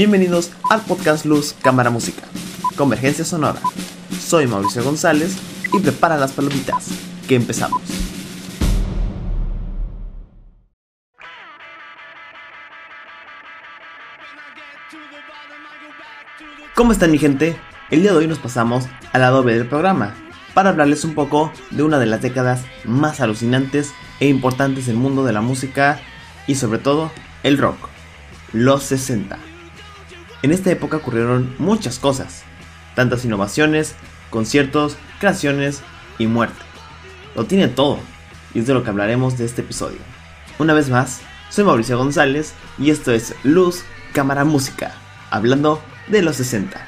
Bienvenidos al podcast Luz Cámara Música, Convergencia Sonora. Soy Mauricio González y prepara las palomitas, que empezamos. ¿Cómo están mi gente? El día de hoy nos pasamos al lado B del programa para hablarles un poco de una de las décadas más alucinantes e importantes del mundo de la música y sobre todo el rock, los 60. En esta época ocurrieron muchas cosas, tantas innovaciones, conciertos, creaciones y muerte. Lo tiene todo, y es de lo que hablaremos de este episodio. Una vez más, soy Mauricio González y esto es Luz, Cámara, Música, hablando de los 60.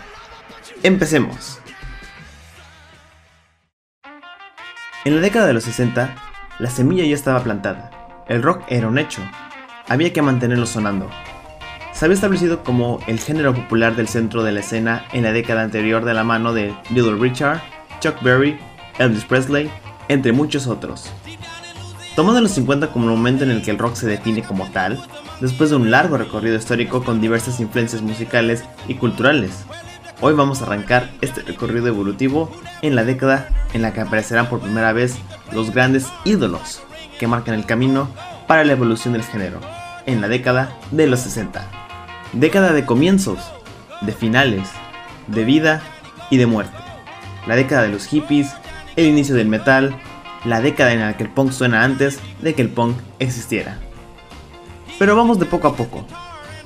Empecemos. En la década de los 60, la semilla ya estaba plantada. El rock era un hecho. Había que mantenerlo sonando. Se había establecido como el género popular del centro de la escena en la década anterior de la mano de Little Richard, Chuck Berry, Elvis Presley, entre muchos otros. Tomando los 50 como el momento en el que el rock se define como tal, después de un largo recorrido histórico con diversas influencias musicales y culturales, Hoy vamos a arrancar este recorrido evolutivo en la década en la que aparecerán por primera vez los grandes ídolos que marcan el camino para la evolución del género, en la década de los 60. Década de comienzos, de finales, de vida y de muerte. La década de los hippies, el inicio del metal, la década en la que el punk suena antes de que el punk existiera. Pero vamos de poco a poco.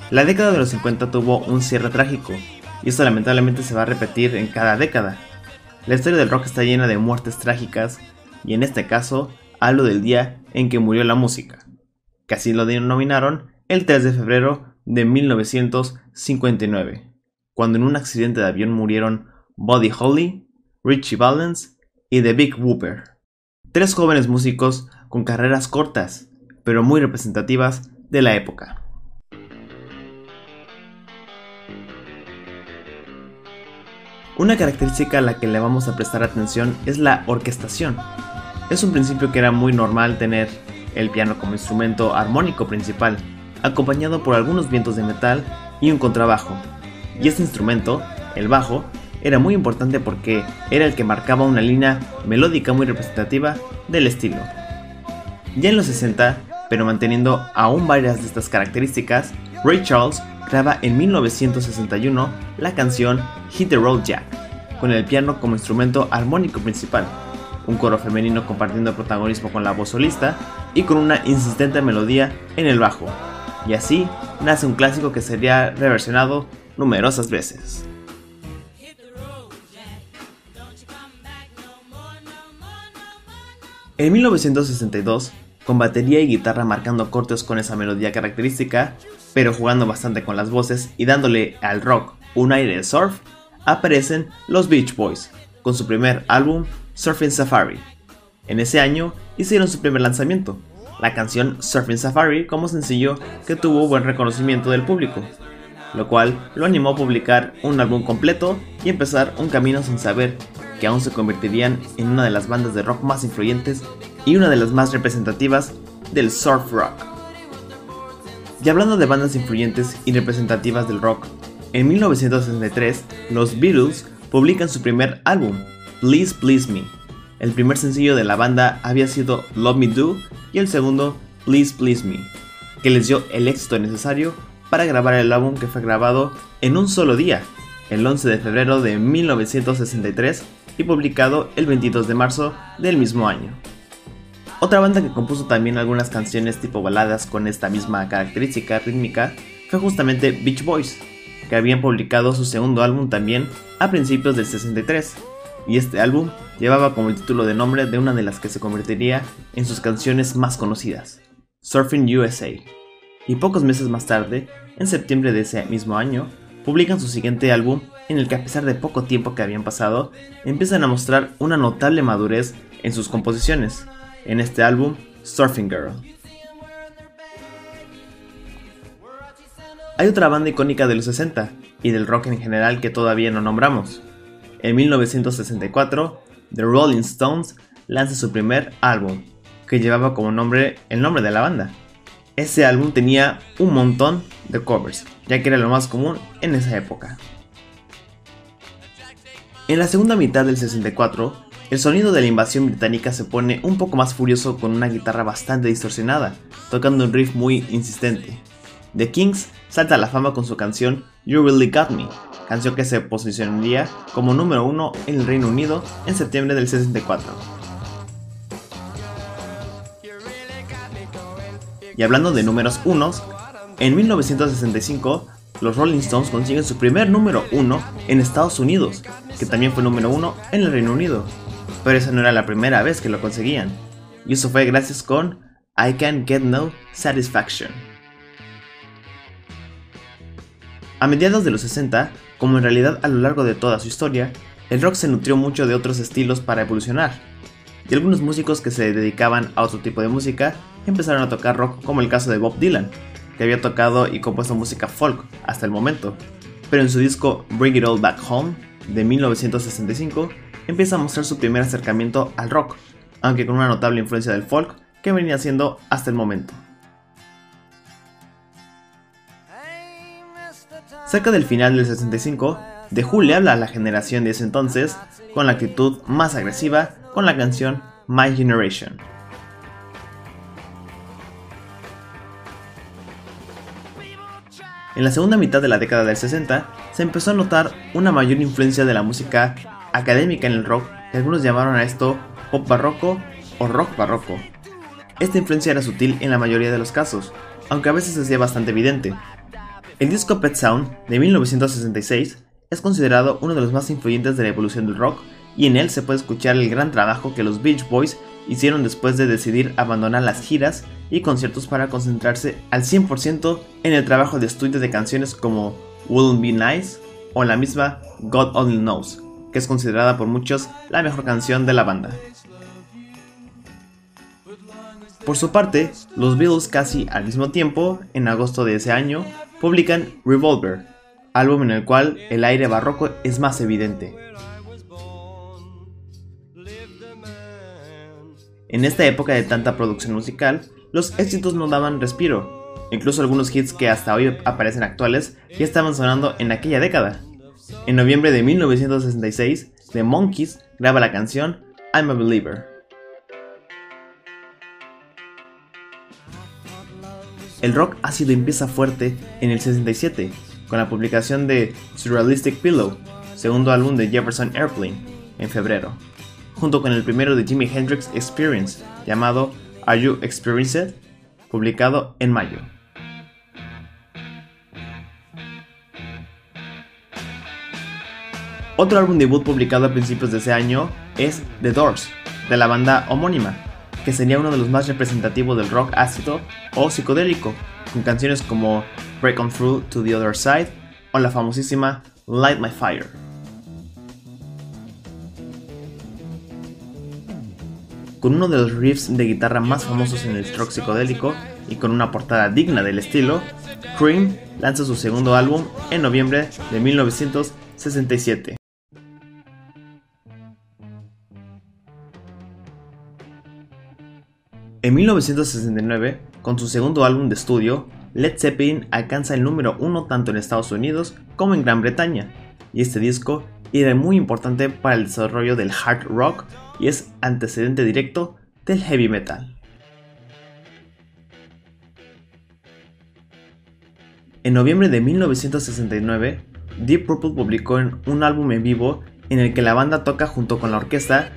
La década de los 50 tuvo un cierre trágico, y esto lamentablemente se va a repetir en cada década. La historia del rock está llena de muertes trágicas, y en este caso hablo del día en que murió la música, que así lo denominaron el 3 de febrero de 1959, cuando en un accidente de avión murieron Buddy Holly, Richie Valens y The Big Whooper, tres jóvenes músicos con carreras cortas, pero muy representativas de la época. Una característica a la que le vamos a prestar atención es la orquestación. Es un principio que era muy normal tener el piano como instrumento armónico principal, acompañado por algunos vientos de metal y un contrabajo. Y este instrumento, el bajo, era muy importante porque era el que marcaba una línea melódica muy representativa del estilo. Ya en los 60, pero manteniendo aún varias de estas características, Ray Charles graba en 1961 la canción Hit the Road Jack, con el piano como instrumento armónico principal, un coro femenino compartiendo protagonismo con la voz solista y con una insistente melodía en el bajo. Y así nace un clásico que sería reversionado numerosas veces. En 1962, con batería y guitarra marcando cortes con esa melodía característica, pero jugando bastante con las voces y dándole al rock un aire de surf, aparecen los Beach Boys, con su primer álbum Surfing Safari. En ese año hicieron su primer lanzamiento, la canción Surfing Safari como sencillo que tuvo buen reconocimiento del público, lo cual lo animó a publicar un álbum completo y empezar un camino sin saber que aún se convertirían en una de las bandas de rock más influyentes y una de las más representativas del surf rock. Y hablando de bandas influyentes y representativas del rock, en 1963 los Beatles publican su primer álbum, Please Please Me. El primer sencillo de la banda había sido Love Me Do y el segundo Please Please Me, que les dio el éxito necesario para grabar el álbum que fue grabado en un solo día, el 11 de febrero de 1963 y publicado el 22 de marzo del mismo año. Otra banda que compuso también algunas canciones tipo baladas con esta misma característica rítmica fue justamente Beach Boys, que habían publicado su segundo álbum también a principios del 63, y este álbum llevaba como el título de nombre de una de las que se convertiría en sus canciones más conocidas, Surfing USA. Y pocos meses más tarde, en septiembre de ese mismo año, publican su siguiente álbum en el que a pesar de poco tiempo que habían pasado, empiezan a mostrar una notable madurez en sus composiciones, en este álbum Surfing Girl. Hay otra banda icónica de los 60 y del rock en general que todavía no nombramos. En 1964, The Rolling Stones lanza su primer álbum, que llevaba como nombre el nombre de la banda. Ese álbum tenía un montón de covers, ya que era lo más común en esa época. En la segunda mitad del 64, el sonido de la invasión británica se pone un poco más furioso con una guitarra bastante distorsionada, tocando un riff muy insistente. The Kings salta a la fama con su canción You Really Got Me, canción que se posicionaría como número uno en el Reino Unido en septiembre del 64. Y hablando de números unos, en 1965 los Rolling Stones consiguen su primer número uno en Estados Unidos, que también fue número uno en el Reino Unido. Pero esa no era la primera vez que lo conseguían, y eso fue gracias con I Can't Get No Satisfaction. A mediados de los 60, como en realidad a lo largo de toda su historia, el rock se nutrió mucho de otros estilos para evolucionar, y algunos músicos que se dedicaban a otro tipo de música empezaron a tocar rock como el caso de Bob Dylan, que había tocado y compuesto música folk hasta el momento, pero en su disco Bring It All Back Home de 1965 empieza a mostrar su primer acercamiento al rock, aunque con una notable influencia del folk que venía haciendo hasta el momento. Cerca del final del 65, The Who le habla a la generación de ese entonces con la actitud más agresiva con la canción My Generation. En la segunda mitad de la década del 60 se empezó a notar una mayor influencia de la música académica en el rock y algunos llamaron a esto pop barroco o rock barroco. Esta influencia era sutil en la mayoría de los casos, aunque a veces se hacía bastante evidente. El disco Pet Sound de 1966 es considerado uno de los más influyentes de la evolución del rock y en él se puede escuchar el gran trabajo que los Beach Boys hicieron después de decidir abandonar las giras y conciertos para concentrarse al 100% en el trabajo de estudio de canciones como Wouldn't Be Nice o la misma God Only Knows, que es considerada por muchos la mejor canción de la banda. Por su parte, los Beatles casi al mismo tiempo, en agosto de ese año, publican Revolver, álbum en el cual el aire barroco es más evidente. En esta época de tanta producción musical, los éxitos no daban respiro. Incluso algunos hits que hasta hoy aparecen actuales ya estaban sonando en aquella década. En noviembre de 1966, The Monkees graba la canción I'm a Believer. El rock ácido empieza fuerte en el 67, con la publicación de Surrealistic Pillow, segundo álbum de Jefferson Airplane, en febrero junto con el primero de Jimi Hendrix Experience, llamado Are You Experienced?, publicado en mayo. Otro álbum debut publicado a principios de ese año es The Doors, de la banda homónima, que sería uno de los más representativos del rock ácido o psicodélico, con canciones como Break On Through to the Other Side o la famosísima Light My Fire. con uno de los riffs de guitarra más famosos en el rock psicodélico y con una portada digna del estilo, Cream lanza su segundo álbum en noviembre de 1967. En 1969, con su segundo álbum de estudio, Led Zeppelin alcanza el número uno tanto en Estados Unidos como en Gran Bretaña, y este disco era muy importante para el desarrollo del hard rock y es antecedente directo del heavy metal. En noviembre de 1969, Deep Purple publicó un álbum en vivo en el que la banda toca junto con la orquesta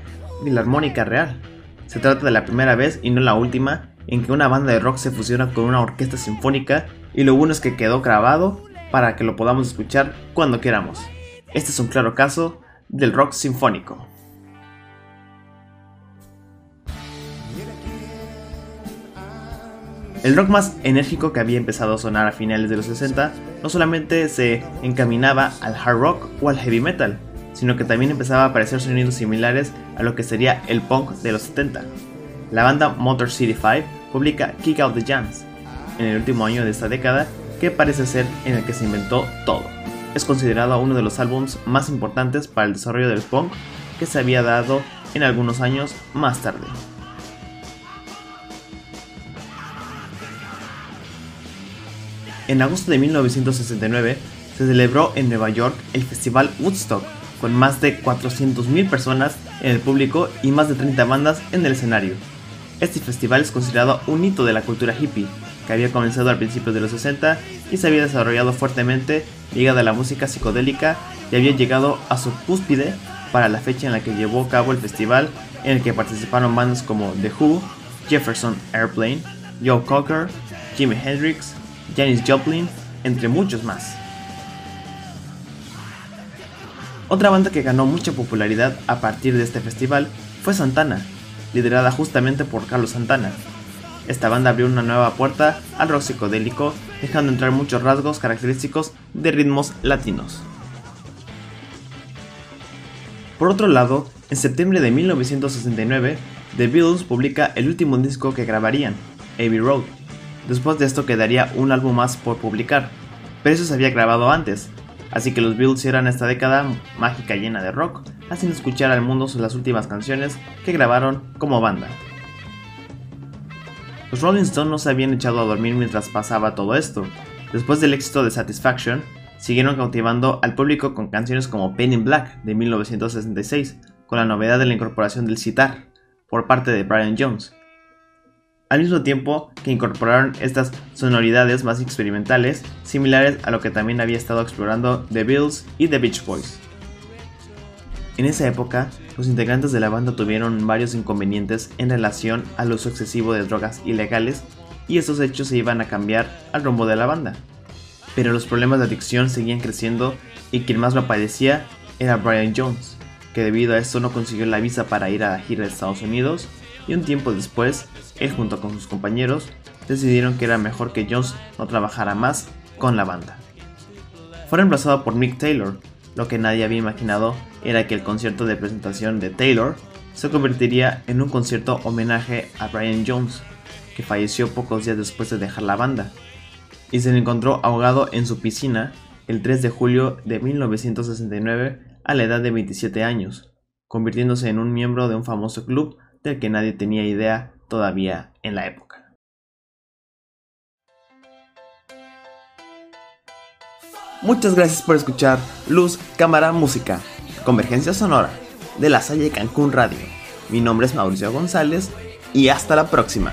Filarmónica Real. Se trata de la primera vez y no la última en que una banda de rock se fusiona con una orquesta sinfónica y lo bueno es que quedó grabado para que lo podamos escuchar cuando queramos. Este es un claro caso del rock sinfónico. El rock más enérgico que había empezado a sonar a finales de los 60 no solamente se encaminaba al hard rock o al heavy metal, sino que también empezaba a aparecer sonidos similares a lo que sería el punk de los 70. La banda Motor City 5 publica Kick Out the Jams, en el último año de esta década, que parece ser en el que se inventó todo. Es considerado uno de los álbumes más importantes para el desarrollo del punk que se había dado en algunos años más tarde. En agosto de 1969 se celebró en Nueva York el Festival Woodstock, con más de 400.000 personas en el público y más de 30 bandas en el escenario. Este festival es considerado un hito de la cultura hippie, que había comenzado al principio de los 60 y se había desarrollado fuertemente ligada a la música psicodélica y había llegado a su cúspide para la fecha en la que llevó a cabo el festival en el que participaron bandas como The Who, Jefferson Airplane, Joe Cocker, Jimi Hendrix, Janis Joplin, entre muchos más. Otra banda que ganó mucha popularidad a partir de este festival fue Santana, liderada justamente por Carlos Santana. Esta banda abrió una nueva puerta al rock psicodélico, dejando entrar muchos rasgos característicos de ritmos latinos. Por otro lado, en septiembre de 1969, The Beatles publica el último disco que grabarían, Abbey Road. Después de esto quedaría un álbum más por publicar, pero eso se había grabado antes, así que los Beatles eran esta década mágica llena de rock, haciendo escuchar al mundo las últimas canciones que grabaron como banda. Los Rolling Stones no se habían echado a dormir mientras pasaba todo esto. Después del éxito de Satisfaction, siguieron cautivando al público con canciones como Pain in Black de 1966, con la novedad de la incorporación del sitar por parte de Brian Jones. Al mismo tiempo que incorporaron estas sonoridades más experimentales, similares a lo que también había estado explorando The Bills y The Beach Boys. En esa época, los integrantes de la banda tuvieron varios inconvenientes en relación al uso excesivo de drogas ilegales y estos hechos se iban a cambiar al rumbo de la banda pero los problemas de adicción seguían creciendo y quien más lo padecía era Brian Jones, que debido a esto no consiguió la visa para ir a gira de Estados Unidos y un tiempo después, él junto con sus compañeros decidieron que era mejor que Jones no trabajara más con la banda. Fue reemplazado por Mick Taylor, lo que nadie había imaginado era que el concierto de presentación de Taylor se convertiría en un concierto homenaje a Brian Jones, que falleció pocos días después de dejar la banda y se le encontró ahogado en su piscina el 3 de julio de 1969 a la edad de 27 años, convirtiéndose en un miembro de un famoso club del que nadie tenía idea todavía en la época. Muchas gracias por escuchar Luz, Cámara, Música, Convergencia Sonora de la Salle Cancún Radio. Mi nombre es Mauricio González y hasta la próxima.